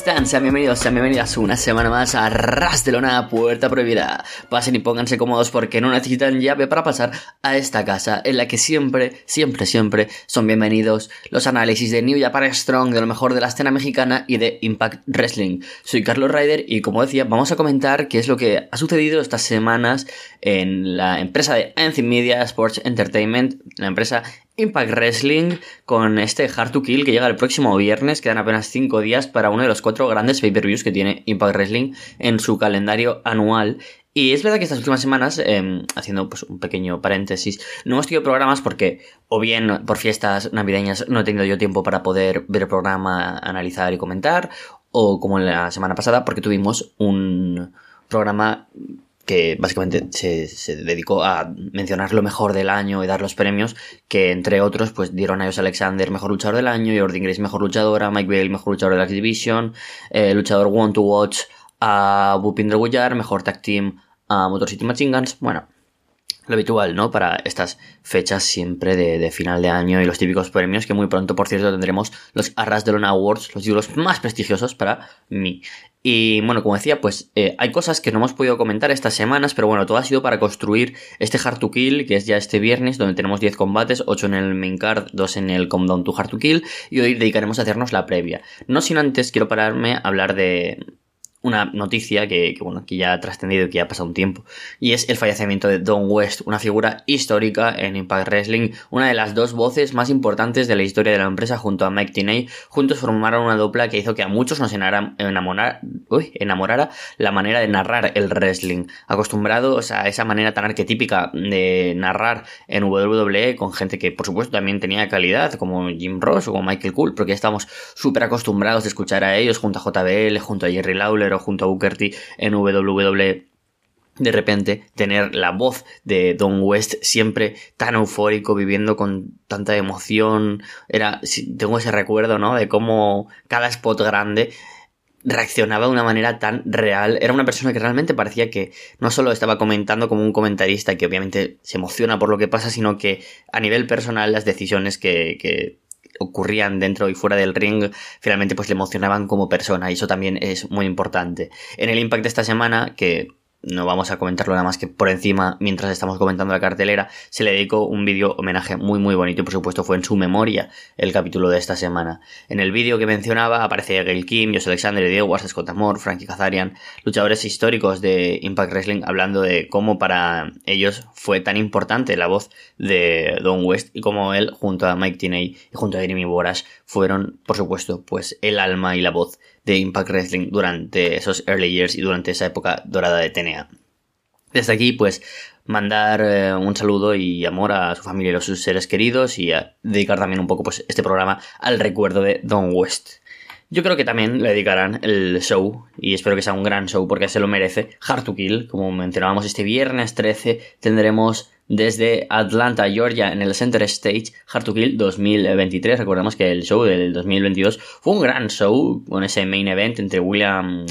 ¿cómo están? Sean bienvenidos, sean bienvenidas una semana más a Ras Puerta Prohibida. Pasen y pónganse cómodos porque no necesitan llave para pasar a esta casa en la que siempre, siempre, siempre son bienvenidos los análisis de New Japan Strong, de lo mejor de la escena mexicana y de Impact Wrestling. Soy Carlos Ryder y como decía, vamos a comentar qué es lo que ha sucedido estas semanas en la empresa de Anthem Media Sports Entertainment, la empresa Impact Wrestling con este Hard to Kill que llega el próximo viernes. Quedan apenas 5 días para uno de los cuatro grandes pay-per-views que tiene Impact Wrestling en su calendario anual. Y es verdad que estas últimas semanas, em, haciendo pues un pequeño paréntesis, no hemos tenido programas porque o bien por fiestas navideñas no he tenido yo tiempo para poder ver el programa, analizar y comentar, o como la semana pasada porque tuvimos un programa que básicamente se, dedicó a mencionar lo mejor del año y dar los premios, que entre otros pues dieron a ellos Alexander mejor luchador del año, Jordan Grace mejor luchadora, Mike Bale mejor luchador de la X-Division, eh, luchador One to Watch a Bupinder Gullar, mejor tag team a Motor City Machine Guns, bueno, lo habitual, ¿no? Para estas fechas siempre de, final de año y los típicos premios que muy pronto, por cierto, tendremos los Arras de Lona Awards, los títulos más prestigiosos para mí. Y bueno, como decía, pues eh, hay cosas que no hemos podido comentar estas semanas, pero bueno, todo ha sido para construir este Hard to Kill, que es ya este viernes, donde tenemos 10 combates, 8 en el main card, 2 en el Countdown to Hard to Kill, y hoy dedicaremos a hacernos la previa. No sin antes quiero pararme a hablar de, una noticia que, bueno, que ya ha trascendido y que ya ha pasado un tiempo. Y es el fallecimiento de Don West, una figura histórica en Impact Wrestling, una de las dos voces más importantes de la historia de la empresa junto a Mike Tiney. Juntos formaron una dupla que hizo que a muchos nos enamorar, uy, enamorara la manera de narrar el wrestling. Acostumbrados a esa manera tan arquetípica de narrar en WWE con gente que por supuesto también tenía calidad, como Jim Ross o como Michael Cool, porque ya estamos súper acostumbrados de escuchar a ellos junto a JBL, junto a Jerry Lawler junto a Booker T en WWE de repente tener la voz de Don West siempre tan eufórico, viviendo con tanta emoción. Era, tengo ese recuerdo, ¿no? De cómo cada spot grande reaccionaba de una manera tan real. Era una persona que realmente parecía que no solo estaba comentando como un comentarista que obviamente se emociona por lo que pasa, sino que a nivel personal las decisiones que, que ocurrían dentro y fuera del ring, finalmente pues le emocionaban como persona y eso también es muy importante. En el Impact de esta semana, que no vamos a comentarlo nada más que por encima mientras estamos comentando la cartelera, se le dedicó un vídeo homenaje muy muy bonito y por supuesto fue en su memoria el capítulo de esta semana. En el vídeo que mencionaba aparece Gail Kim, José Alexander, Diego Scott Amor, Frankie Kazarian, luchadores históricos de Impact Wrestling hablando de cómo para ellos fue tan importante la voz de Don West y cómo él junto a Mike Tiney y junto a Jeremy Borash fueron por supuesto pues el alma y la voz de Impact Wrestling durante esos early years y durante esa época dorada de TNA. Desde aquí, pues, mandar eh, un saludo y amor a su familia y a sus seres queridos y a dedicar también un poco, pues, este programa al recuerdo de Don West. Yo creo que también le dedicarán el show, y espero que sea un gran show porque se lo merece, Hard to Kill, como mencionábamos este viernes 13, tendremos desde Atlanta, Georgia, en el Center Stage, Hard to Kill 2023. Recordemos que el show del 2022 fue un gran show con ese main event entre William,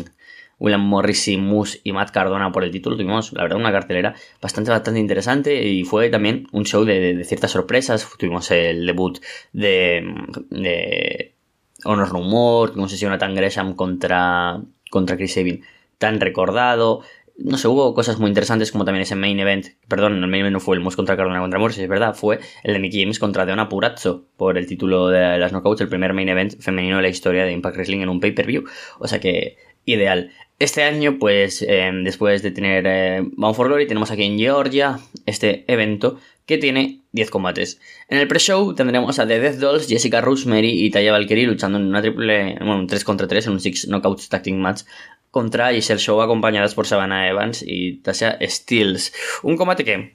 William Morrissey, Moose y Matt Cardona por el título. Tuvimos, la verdad, una cartelera bastante, bastante interesante y fue también un show de, ciertas sorpresas. Tuvimos el debut de, de Honor No More, tuvimos ese Jonathan Gresham contra, contra Chris Sabin tan recordado no sé, hubo cosas muy interesantes como también ese main event, perdón, el main event no fue el Moose contra Cardona contra Morrissey, es verdad, fue el de Mickey James contra Deona Purazzo por el título de las Knockouts, el primer main event femenino de la historia de Impact Wrestling en un pay-per-view, o sea que ideal. Este año, pues, em, después de tener eh, Bound for Glory, tenemos aquí en Georgia este evento que tiene 10 combates. En el pre-show tendremos a The Death Dolls, Jessica Rosemary y Taya Valkyrie luchando en una triple, bueno, un 3 contra 3 en un 6 Knockouts Tag Team Match contra Giselle Show acompañadas por Savannah Evans y Tasha Steels. Un combate que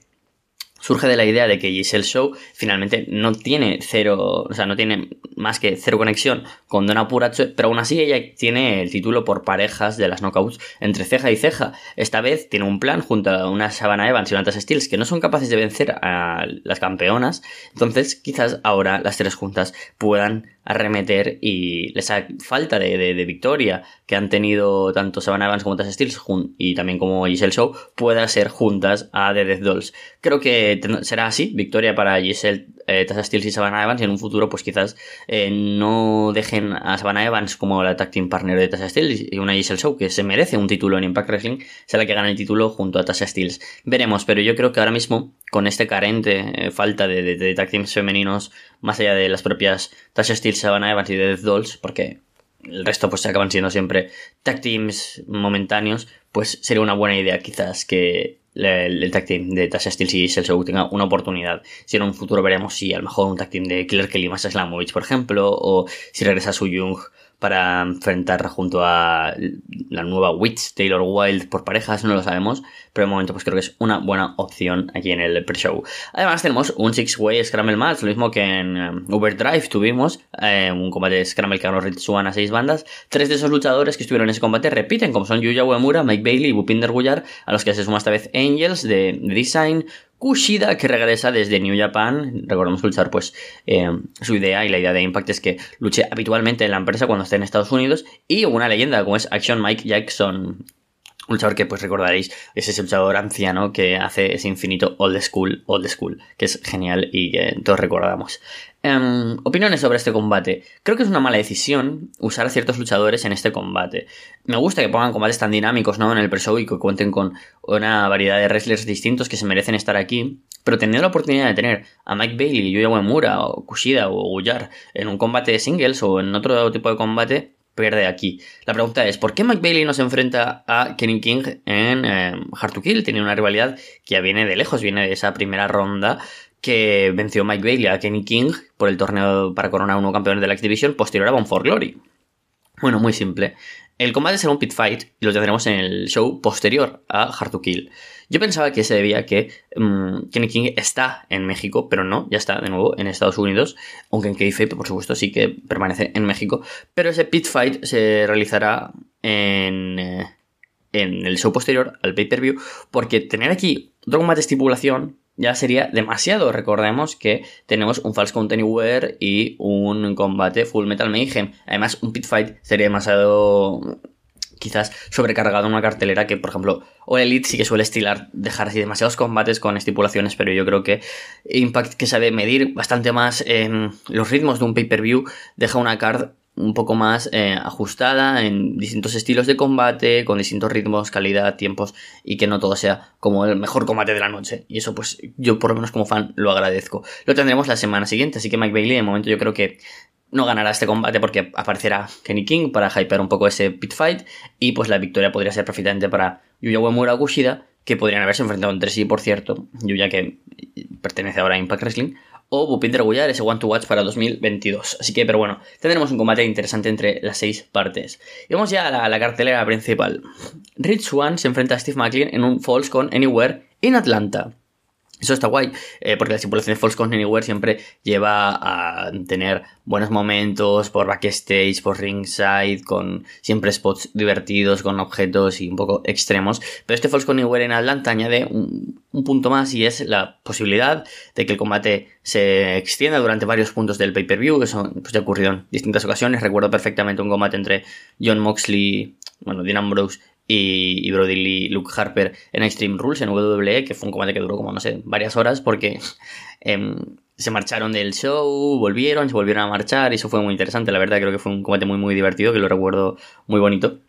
surge de la idea de que Giselle Show finalmente no tiene cero, o sea, no tiene más que cero conexión con Donna Puracho, pero aún así ella tiene el título por parejas de las knockouts entre ceja y ceja. Esta vez tiene un plan junto a una Savannah Evans y una Steels que no son capaces de vencer a las campeonas, entonces quizás ahora las tres juntas puedan arremeter y esa falta de, de, victoria que han tenido tanto Savannah Evans como Tasha Steels y también como Giselle Show pueda ser juntas a The Death Dolls. Creo que será así, victoria para Giselle, eh, Tasha Steels y Savannah Evans y en un futuro pues quizás eh, no dejen a Savannah Evans como la tag team partner de Tasha Steels y una Giselle Show que se merece un título en Impact Wrestling, sea la que gana el título junto a Tasha Steels. Veremos, pero yo creo que ahora mismo con este carente eh, falta de, de, de tag teams femeninos más allá de las propias Tasha Steels, Savannah Evans y Death Dolls, porque el resto pues acaban siendo siempre tag teams momentáneos, pues sería una buena idea quizás que el, tag team de Tasha Steels y Cell tenga una oportunidad. Si en un futuro veremos si a lo mejor un tag team de Killer Kelly más Slamovich, por ejemplo, o si regresa Su Young para enfrentar junto a la nueva Witch Taylor Wild por parejas, no lo sabemos, pero de momento pues creo que es una buena opción aquí en el pre-show. Además tenemos un Six-Way Scramble Match, lo mismo que en um, Overdrive tuvimos, eh, un combate de Scramble que ganó Ritsuan a seis bandas. Tres de esos luchadores que estuvieron en ese combate repiten, como son Yuya Uemura, Mike Bailey y Bupinder Guyar, a los que se suma esta vez Angels de Design, Kushida, que regresa desde New Japan. Recordemos luchar, pues, eh, su idea y la idea de Impact es que luche habitualmente en la empresa cuando esté en Estados Unidos. Y una leyenda como es Action Mike Jackson. Un luchador que pues recordaréis es ese luchador anciano que hace ese infinito old school, old school, que es genial y que todos recordamos. Em, opiniones sobre este combate. Creo que es una mala decisión usar a ciertos luchadores en este combate. Me gusta que pongan combates tan dinámicos ¿no? en el pre-show y que cuenten con una variedad de wrestlers distintos que se merecen estar aquí. Pero teniendo la oportunidad de tener a Mike Bailey, Yuya Uemura, o Kushida o Guyar en un combate de singles o en otro tipo de combate, pierde aquí. La pregunta es, ¿por qué Mike Bailey no se enfrenta a Kenny King en em, Hard to Kill? Tiene una rivalidad que ya viene de lejos, viene de esa primera ronda que venció Mike Bailey a Kenny King por el torneo para coronar uno campeón de la X-Division posterior a Bon for Glory. Bueno, muy simple. El combate será un pit fight y lo tendremos en el show posterior a Hard to Kill. Yo pensaba que se debía que mm, Kenny King está en México, pero no, ya está de nuevo en Estados Unidos, aunque en Kayfabe, por supuesto, sí que permanece en México. Pero ese pit fight se realizará en, eh, en el show posterior al pay-per-view, porque tener aquí otro de estipulación ya sería demasiado. Recordemos que tenemos un False Count Anywhere y un combate Full Metal Mayhem. Además, un pit fight sería demasiado quizás sobrecargado en una cartelera que, por ejemplo, o Elite sí que suele estilar dejar así demasiados combates con estipulaciones, pero yo creo que Impact, que sabe medir bastante más en los ritmos de un pay-per-view, deja una card un poco más eh, ajustada en distintos estilos de combate, con distintos ritmos, calidad, tiempos y que no todo sea como el mejor combate de la noche. Y eso pues yo por lo menos como fan lo agradezco. Lo tendremos la semana siguiente, así que Mike Bailey de momento yo creo que no ganará este combate porque aparecerá Kenny King para hypear un poco ese pit fight y pues la victoria podría ser perfectamente para Yuya Uemura Kushida que podrían haberse enfrentado entre sí, por cierto, Yuya que pertenece ahora a Impact Wrestling, o Bupinder Guyar, ese One to Watch para 2022. Así que, pero bueno, tendremos un combate interesante entre las seis partes. Y vamos ya a la, cartelera principal. Rich One se enfrenta a Steve McLean en un Falls con Anywhere en Atlanta. Eso está guay, eh, porque la simulación de Count Anywhere siempre lleva a tener buenos momentos por backstage, por ringside, con siempre spots divertidos, con objetos y un poco extremos. Pero este Count Anywhere en Atlanta añade un, punto más y es la posibilidad de que el combate se extienda durante varios puntos del pay-per-view, que son, pues, ya ocurrido en distintas ocasiones. Recuerdo perfectamente un combate entre John Moxley, bueno, Dean Ambrose y, Brody Lee, Luke Harper en Extreme Rules en WWE, que fue un combate que duró como, no sé, varias horas porque em, se marcharon del show, volvieron, se volvieron a marchar y eso fue muy interesante, la verdad creo que fue un combate muy muy divertido, que lo recuerdo muy bonito.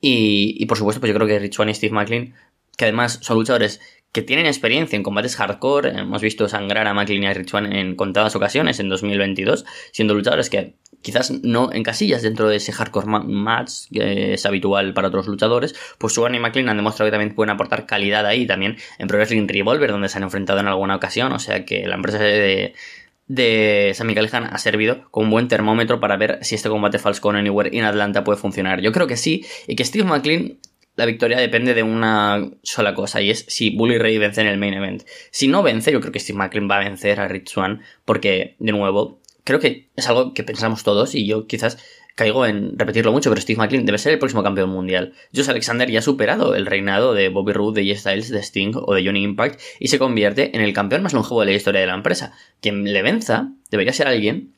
Y, y por supuesto, pues yo creo que Rich One y Steve McLean, que además son luchadores que tienen experiencia en combates hardcore. Hemos visto sangrar a McLean y a Rich en contadas ocasiones en 2022, siendo luchadores que quizás no en casillas dentro de ese hardcore match que es habitual para otros luchadores. Pues Swan y McLean han demostrado que también pueden aportar calidad ahí también en Pro Wrestling Revolver, donde se han enfrentado en alguna ocasión. O sea que la empresa de, de Sammy Callihan ha servido como un buen termómetro para ver si este combate false con Anywhere en Atlanta puede funcionar. Yo creo que sí, y que Steve McLean la victoria depende de una sola cosa y es si Bully Ray vence en el main event. Si no vence, yo creo que Steve McLean va a vencer a Rich Swan porque, de nuevo, creo que es algo que pensamos todos y yo quizás caigo en repetirlo mucho, pero Steve McLean debe ser el próximo campeón mundial. Josh Alexander ya ha superado el reinado de Bobby Roode, de J Styles, de Sting o de Johnny Impact y se convierte en el campeón más longevo de la historia de la empresa. Quien le venza debería ser alguien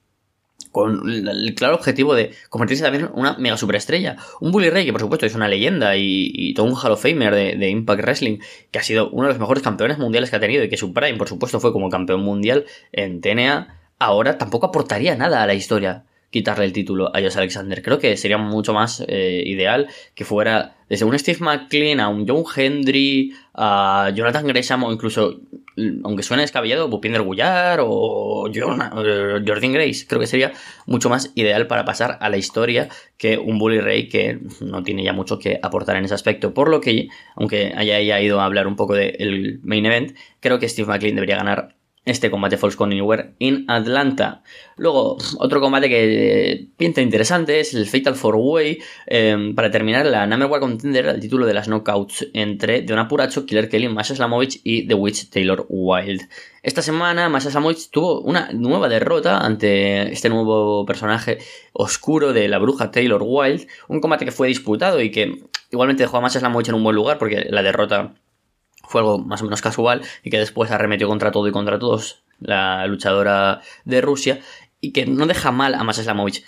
con el claro objetivo de convertirse también en una mega superestrella. Un Bully Ray que por supuesto es una leyenda y, todo un Hall of Famer de, de, Impact Wrestling, que ha sido uno de los mejores campeones mundiales que ha tenido y que su prime por supuesto fue como campeón mundial en TNA, ahora tampoco aportaría nada a la historia quitarle el título a Josh Alexander. Creo que sería mucho más eh, ideal que fuera desde un Steve McLean a un John Hendry, a Jonathan Gresham o incluso, aunque suene descabellado, Bupinder Gullar o Jordan Grace. Creo que sería mucho más ideal para pasar a la historia que un Bully Ray que no tiene ya mucho que aportar en ese aspecto. Por lo que, aunque haya ido a hablar un poco del main event, creo que Steve McLean debería ganar este combate Falls con Anywhere en Atlanta. Luego, otro combate que pinta interesante es el Fatal 4-Way em, para terminar la Number One Contender al título de las Knockouts entre Don Apuracho, Killer Kelly, Masha Slamovich y The Witch Taylor Wild. Esta semana Masha Slamovich tuvo una nueva derrota ante este nuevo personaje oscuro de la bruja Taylor Wild, un combate que fue disputado y que igualmente dejó a Masha Slamovich en un buen lugar porque la derrota fue algo más o menos casual y que después arremetió contra todo y contra todos la luchadora de Rusia y que no deja mal a Masha Slamovich.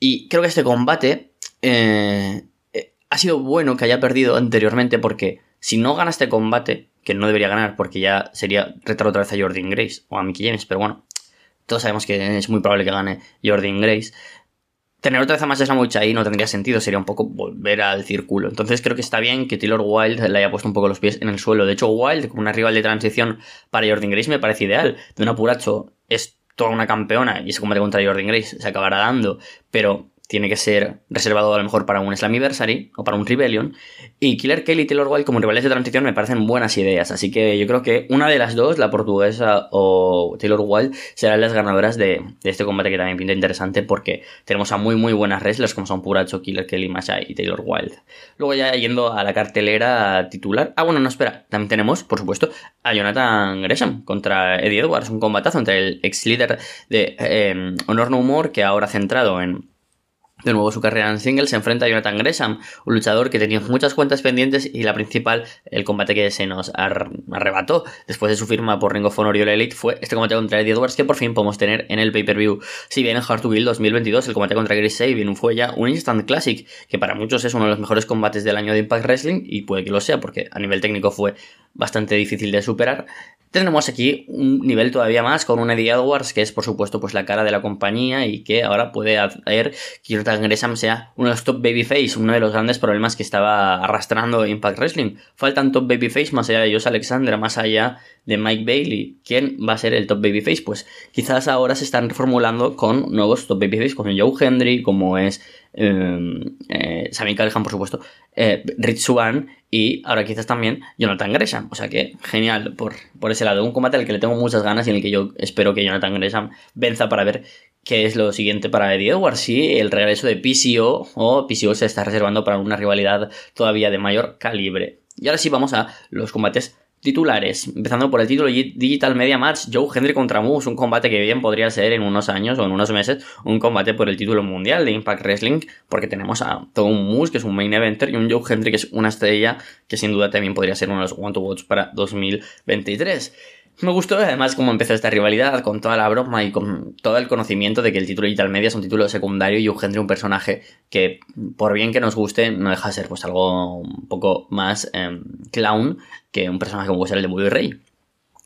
Y creo que este combate eh, eh, ha sido bueno que haya perdido anteriormente porque si no gana este combate, que no debería ganar porque ya sería retar otra vez a Jordan Grace o a Mickey James, pero bueno, todos sabemos que es muy probable que gane Jordan Grace tener otra vez a Masha Slamovich ahí no tendría sentido, sería un poco volver al círculo. Entonces creo que está bien que Taylor Wilde le haya puesto un poco los pies en el suelo. De hecho, Wilde, como una rival de transición para Jordan Grace, me parece ideal. De un apuracho es toda una campeona y ese combate contra Jordan Grace se acabará dando, pero tiene que ser reservado a lo mejor para un Slammiversary o para un Rebellion. Y Killer Kelly y Taylor Wilde como rivales de transición me parecen buenas ideas. Así que yo creo que una de las dos, la portuguesa o Taylor Wilde, serán las ganadoras de, este combate que también pinta interesante porque tenemos a muy muy buenas wrestlers como son Puracho, Killer Kelly, Masha y Taylor Wilde. Luego ya yendo a la cartelera titular. Ah, bueno, no, espera. También tenemos, por supuesto, a Jonathan Gresham contra Eddie Edwards. Un combatazo entre el ex líder de eh, Honor No Humor que ahora centrado en de nuevo su carrera en single se enfrenta a Jonathan Gresham, un luchador que tenía muchas cuentas pendientes y la principal, el combate que se nos arrebató después de su firma por Ring of Honor y All Elite fue este combate contra Eddie Edwards que por fin podemos tener en el pay-per-view. Si bien en Hard to Build 2022 el combate contra Chris Sabin fue ya un instant classic, que para muchos es uno de los mejores combates del año de Impact Wrestling y puede que lo sea porque a nivel técnico fue bastante difícil de superar, tenemos aquí un nivel todavía más con un Eddie Edwards, que es por supuesto pues la cara de la compañía y que ahora puede hacer que Gresham sea uno de los top babyface, uno de los grandes problemas que estaba arrastrando Impact Wrestling. Faltan top babyface más allá de Josh Alexander, más allá de Mike Bailey. ¿Quién va a ser el top babyface? Pues quizás ahora se están reformulando con nuevos top babyface, como Joe Hendry, como es eh, eh, Sammy Callihan, por supuesto, eh, Rich Swan y ahora quizás también Jonathan Gresham. O sea que genial por, por ese lado. Un combate al que le tengo muchas ganas y en el que yo espero que Jonathan Gresham venza para ver qué es lo siguiente para Eddie Edwards. Si el regreso de PCO o PCO se está reservando para una rivalidad todavía de mayor calibre. Y ahora sí vamos a los combates Titulares, empezando por el título Digital Media Match, Joe Hendry contra Moose, un combate que bien podría ser en unos años o en unos meses un combate por el título mundial de Impact Wrestling, porque tenemos a todo un Moose que es un main eventer y un Joe Hendry que es una estrella que sin duda también podría ser uno de los One to Watch para 2023. Me gustó además cómo empezó esta rivalidad, con toda la broma y con todo el conocimiento de que el título Digital Media es un título secundario y Hendry un personaje que, por bien que nos guste, no deja de ser pues algo un poco más em, clown que un personaje como puede ser el de Bully Rey.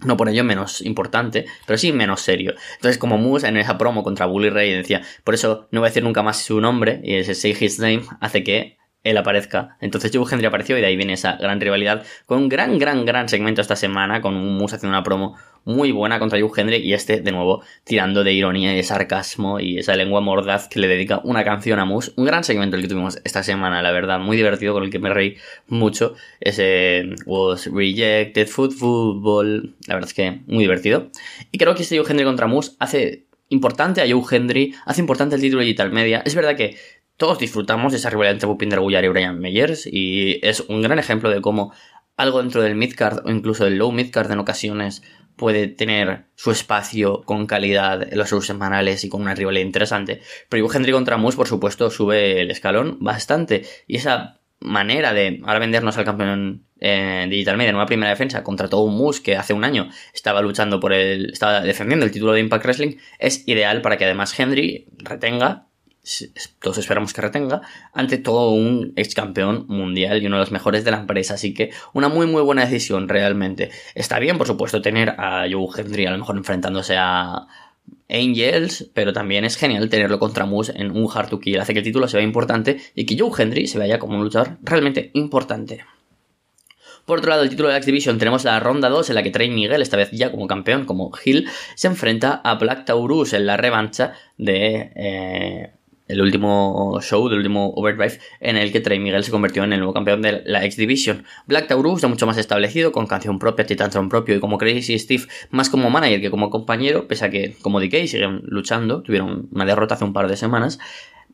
No por ello menos importante, pero sí menos serio. Entonces, como Moose en esa promo contra Bully Ray decía, por eso no voy a decir nunca más su nombre, y ese Say His Name hace que él aparezca. Entonces Joe Hendry apareció y de ahí viene esa gran rivalidad con un gran, gran, gran segmento esta semana con un Moose haciendo una promo muy buena contra Joe Hendry y este de nuevo tirando de ironía y de sarcasmo y esa lengua mordaz que le dedica una canción a Moose. Un gran segmento el que tuvimos esta semana, la verdad, muy divertido con el que me reí mucho. Ese Was Rejected Football, la verdad es que muy divertido. Y creo que este Joe Hendry contra Moose hace importante a Joe Hendry, hace importante el título de Digital Media. Es verdad que todos disfrutamos de esa rivalidad entre Bupinder Gullar y Brian Meyers y es un gran ejemplo de cómo algo dentro del midcard o incluso del low midcard en ocasiones puede tener su espacio con calidad en los shows semanales y con una rivalidad interesante. Pero Hugh Hendry contra Moose, por supuesto, sube el escalón bastante. Y esa manera de ahora vendernos al campeón eh, Digital Media en una primera defensa contra todo un Moose que hace un año estaba luchando por el. estaba defendiendo el título de Impact Wrestling, es ideal para que además Henry retenga. Todos esperamos que retenga ante todo un ex campeón mundial y uno de los mejores de la empresa. Así que una muy muy buena decisión realmente. Está bien, por supuesto, tener a Joe Henry a lo mejor enfrentándose a, Angels, pero también es genial tenerlo contra Moose en un Hard to. Hace que el título se vea importante y que Joe Henry se vea como un luchador realmente importante. Por otro lado, el título de la X-Division tenemos la ronda 2 en la que Trey Miguel, esta vez ya como campeón, como Hill, se enfrenta a Black Taurus en la revancha de eh, el último show, del último Overdrive, en el que Trey Miguel se convirtió en el nuevo campeón de la X Division. Black Taurus ya mucho más establecido, con canción propia, Titantron propio y como Crazy Steve, más como manager que como compañero, pese a que como DK siguen luchando, tuvieron una derrota hace un par de semanas.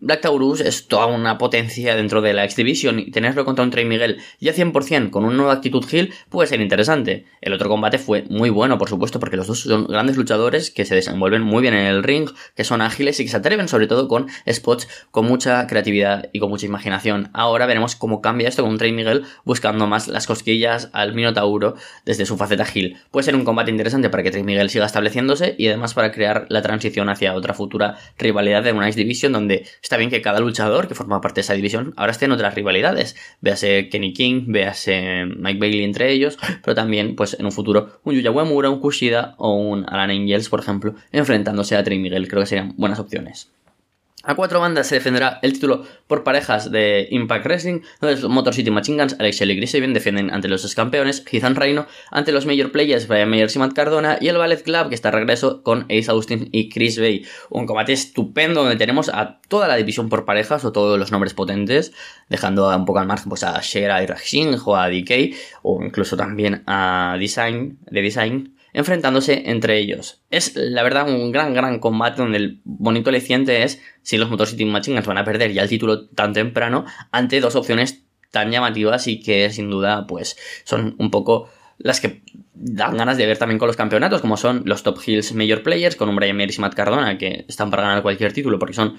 Black Taurus es toda una potencia dentro de la X-Division y tenerlo contra un Trey Miguel ya 100% con una nueva actitud Hill puede ser interesante. El otro combate fue muy bueno, por supuesto, porque los dos son grandes luchadores que se desenvuelven muy bien en el ring, que son ágiles y que se atreven sobre todo con spots con mucha creatividad y con mucha imaginación. Ahora veremos cómo cambia esto con un Trey Miguel buscando más las cosquillas al Minotauro desde su faceta Hill. Puede ser un combate interesante para que Trey Miguel siga estableciéndose y además para crear la transición hacia otra futura rivalidad de una X-Division donde Está bien que cada luchador que forma parte de esa división ahora esté en otras rivalidades. Véase Kenny King, véase Mike Bailey entre ellos, pero también, pues en un futuro, un Yuya Uemura, un Kushida o un Alan Angels, por ejemplo, enfrentándose a Trey Miguel. Creo que serían buenas opciones. A cuatro bandas se defenderá el título por parejas de Impact Wrestling, donde los Motor City Machine Guns, Alex Shelley y Chris defienden ante los campeones, Ethan Reino ante los Major Players, Brian Myers y Matt Cardona, y el Ballet Club, que está de regreso con Ace Austin y Chris Bay. Un combate estupendo donde tenemos a toda la división por parejas, o todos los nombres potentes, dejando un poco al margen pues, a Shera y Rajin, o a DK, o incluso también a Design, de Design, enfrentándose entre ellos. Es la verdad un gran, gran combate donde el bonito aliciente es si los Motor City van a perder ya el título tan temprano ante dos opciones tan llamativas y que sin duda pues son un poco las que dan ganas de ver también con los campeonatos, como son los Top Hills Major Players, con un Brian Mears y Matt Cardona, que están para ganar cualquier título, porque son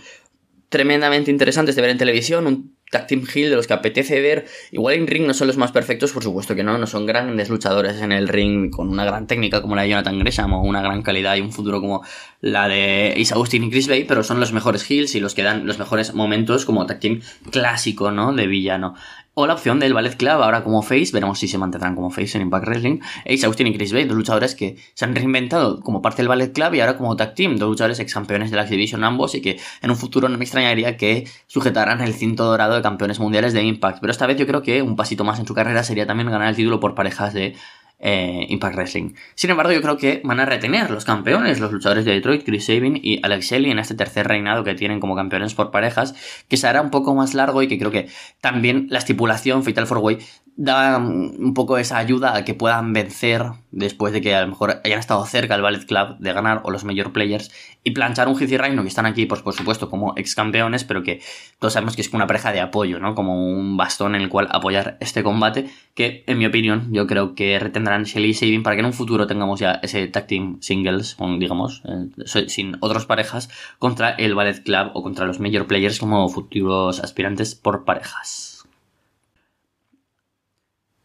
tremendamente interesantes de ver en televisión, tag team de los que apetece ver. Igual en ring no son los más perfectos, por supuesto que no, no son grandes luchadores en el ring con una gran técnica como la de Jonathan Gresham o una gran calidad y un futuro como la de Ace Austin y Chris Bay, pero son los mejores heels y los que dan los mejores momentos como tag team clásico, ¿no? De villano. O la opción del Ballet Club ahora como face, veremos si se mantendrán como face en Impact Wrestling. Ace Austin y Chris Bay, dos luchadores que se han reinventado como parte del Ballet Club y ahora como tag team, dos luchadores ex campeones de la X-Division ambos y que en un futuro no me extrañaría que sujetaran el cinto dorado de campeones mundiales de Impact. Pero esta vez yo creo que un pasito más en su carrera sería también ganar el título por parejas de eh, Impact Wrestling. Sin embargo, yo creo que van a retener los campeones, los luchadores de Detroit, Chris Sabin y Alex Shelley en este tercer reinado que tienen como campeones por parejas, que se hará un poco más largo y que creo que también la estipulación Fatal 4 Way da un poco esa ayuda a que puedan vencer después de que a lo mejor hayan estado cerca el Ballet Club de ganar o los Major Players y planchar un Hizzy Reino que están aquí pues por supuesto como ex campeones pero que todos sabemos que es una pareja de apoyo no como un bastón en el cual apoyar este combate que en mi opinión yo creo que retendrán Shelly y Sabin para que en un futuro tengamos ya ese tag team singles digamos eh, sin otras parejas contra el Ballet Club o contra los Major Players como futuros aspirantes por parejas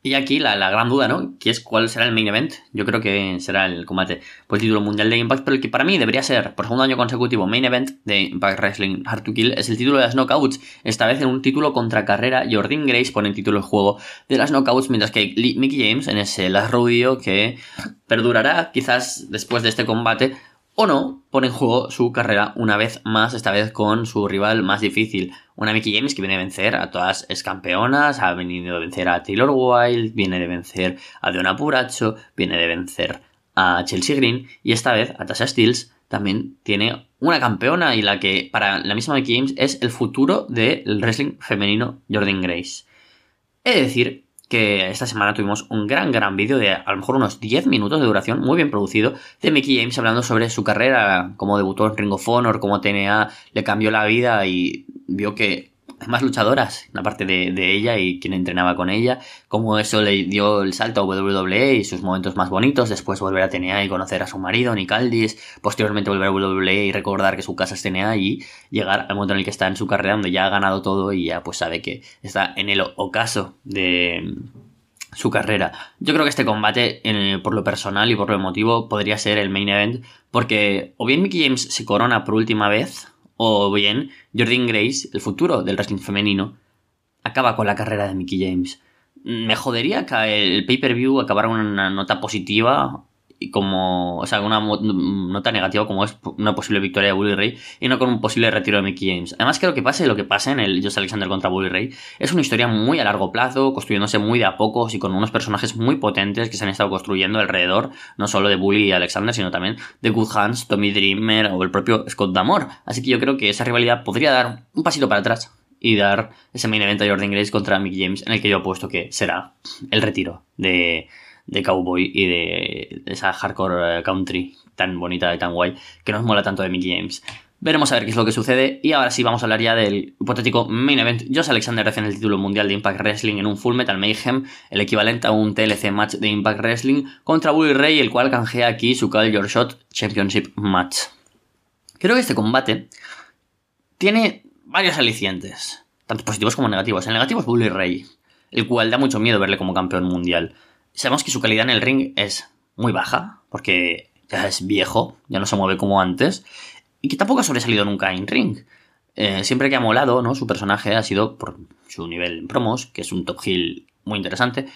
y aquí la, gran duda, ¿no? Que es cuál será el main event. Yo creo que será el combate por el título mundial de Impact, pero el que para mí debería ser, por segundo año consecutivo, main event de Impact Wrestling Hard to Kill es el título de las Knockouts. Esta vez en un título contra carrera. Jordan Grace pone el título del juego de las Knockouts, mientras que Mickey James en ese Last Rodeo que perdurará quizás después de este combate o no, pone en juego su carrera una vez más, esta vez con su rival más difícil. Una Mickey James que viene a vencer a todas es campeonas, ha venido a vencer a Taylor Wilde, viene de vencer a Deona Puracho, viene de vencer a Chelsea Green y esta vez a Tasha Steels también tiene una campeona y la que para la misma Mickey James es el futuro del wrestling femenino Jordan Grace. Es decir que esta semana tuvimos un gran, gran vídeo de a lo mejor unos 10 minutos de duración, muy bien producido, de Mickey James hablando sobre su carrera, cómo debutó en Ring of Honor, cómo TNA le cambió la vida y vio que más luchadoras, la parte de, ella y quien entrenaba con ella, cómo eso le dio el salto a WWE y sus momentos más bonitos, después volver a TNA y conocer a su marido, Nick Aldis, posteriormente volver a WWE y recordar que su casa es TNA y llegar al momento en el que está en su carrera donde ya ha ganado todo y ya pues sabe que está en el ocaso de su carrera. Yo creo que este combate, por lo personal y por lo emotivo, podría ser el main event, porque o bien Mickey James se corona por última vez, o bien Jordan Grace, el futuro del wrestling femenino, acaba con la carrera de Mickey James. Me jodería que el pay-per-view acabara una nota positiva como, o sea, una nota negativa como es una posible victoria de Bully Ray y no con un posible retiro de Mickey James. Además, creo que pase lo que pase en el Josh Alexander contra Bully Ray. Es una historia muy a largo plazo, construyéndose muy de a pocos y con unos personajes muy potentes que se han estado construyendo alrededor, no solo de Bully y Alexander, sino también de Good Hands, Tommy Dreamer o el propio Scott Damore. Así que yo creo que esa rivalidad podría dar un pasito para atrás y dar ese main event a Jordan Grace contra Mickey James, en el que yo apuesto que será el retiro de, de cowboy y de esa hardcore eh, country tan bonita y tan guay que nos mola tanto de Mickey James. Veremos a ver qué es lo que sucede. Y ahora sí, vamos a hablar ya del hipotético main event. Josh Alexander recibe el título mundial de Impact Wrestling en un Full Metal Mayhem, el equivalente a un TLC match de Impact Wrestling, contra Bully Ray, el cual canjea aquí su Call Your Shot Championship Match. Creo que este combate tiene varios alicientes, tanto positivos como negativos. El negativo es Bully Ray, el cual da mucho miedo verle como campeón mundial. Sabemos que su calidad en el ring es muy baja, porque ya es viejo, ya no se mueve como antes, y que tampoco ha sobresalido nunca en ring. Eh, siempre que ha molado, ¿no? Su personaje ha sido por su nivel en promos, que es un top heel muy interesante,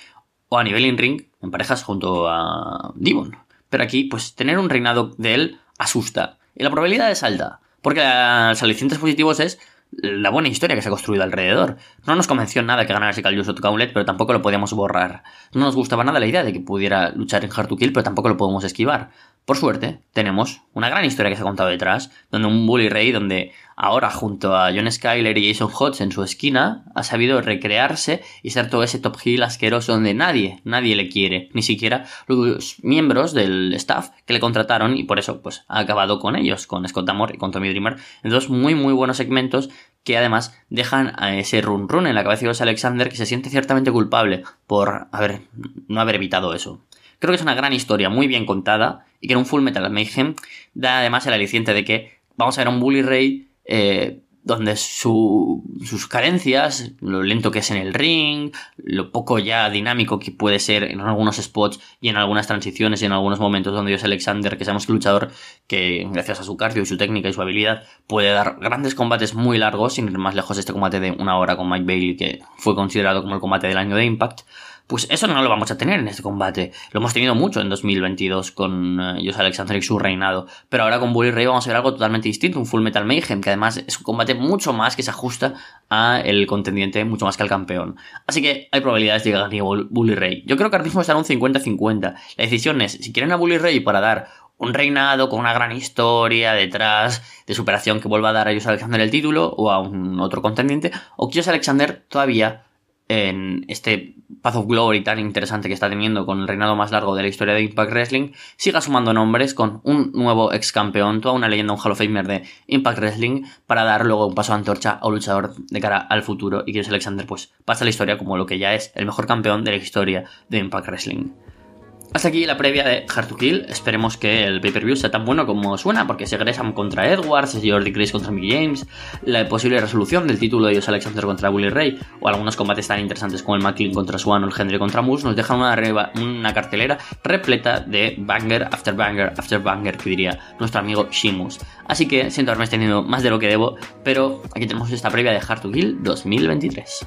o a nivel in ring, en parejas junto a Devon. Pero aquí, pues tener un reinado de él asusta. Y la probabilidad es alta. Porque los alicientes positivos es la buena historia que se ha construido alrededor. No nos convenció nada que ganara ese Calius Gauntlet, pero tampoco lo podíamos borrar. No nos gustaba nada la idea de que pudiera luchar en Hard to Kill, pero tampoco lo podemos esquivar. Por suerte, tenemos una gran historia que se ha contado detrás, donde un Bully Ray, donde ahora junto a John Skyler y Jason Hodge en su esquina, ha sabido recrearse y ser todo ese top heel asqueroso donde nadie, nadie le quiere, ni siquiera los miembros del staff que le contrataron y por eso pues ha acabado con ellos, con Scott Amor y con Tommy Dreamer, dos muy muy buenos segmentos que además dejan a ese run run en la cabeza de Alexander que se siente ciertamente culpable por haber, no haber evitado eso. Creo que es una gran historia, muy bien contada, y que en un Full Metal Mayhem da además el aliciente de que vamos a ver a un Bully Ray eh, donde sus carencias, lo lento que es en el ring, lo poco ya dinámico que puede ser en algunos spots y en algunas transiciones y en algunos momentos donde es Alexander, que sabemos que luchador que gracias a su cardio y su técnica y su habilidad puede dar grandes combates muy largos, sin ir más lejos este combate de una hora con Mike Bailey que fue considerado como el combate del año de Impact, pues eso no lo vamos a tener en este combate. Lo hemos tenido mucho en 2022 con uh, Alexander y su reinado. Pero ahora con Bully Ray vamos a ver algo totalmente distinto, un Full Metal Mayhem, que además es un combate mucho más que se ajusta a el contendiente, mucho más que al campeón. Así que hay probabilidades de que gane Bully Ray. Yo creo que ahora mismo estará un 50-50. La decisión es, si quieren a Bully Ray para dar un reinado con una gran historia detrás de superación que vuelva a dar a Josh Alexander el título o a un otro contendiente, o que Josh Alexander todavía en este Path of Glory tan interesante que está teniendo con el reinado más largo de la historia de Impact Wrestling, siga sumando nombres con un nuevo ex campeón, toda una leyenda, un Hall of Famer de Impact Wrestling, para dar luego un paso de antorcha a un luchador de cara al futuro y que Alexander pues pasa la historia como lo que ya es el mejor campeón de la historia de Impact Wrestling. Hasta aquí la previa de Hard to Kill. Esperemos que el pay-per-view sea tan bueno como suena, porque si Gresham contra Edwards, Jordi Grace contra Mickey James, la posible resolución del título de Dios Alexander contra Bully Ray, o algunos combates tan interesantes como el McLean contra Swan o el Henry contra Moose, nos dejan una, una cartelera repleta de banger after banger after banger, que diría nuestro amigo Shimus. Así que siento haberme extendido más de lo que debo, pero aquí tenemos esta previa de Hard to Kill 2023.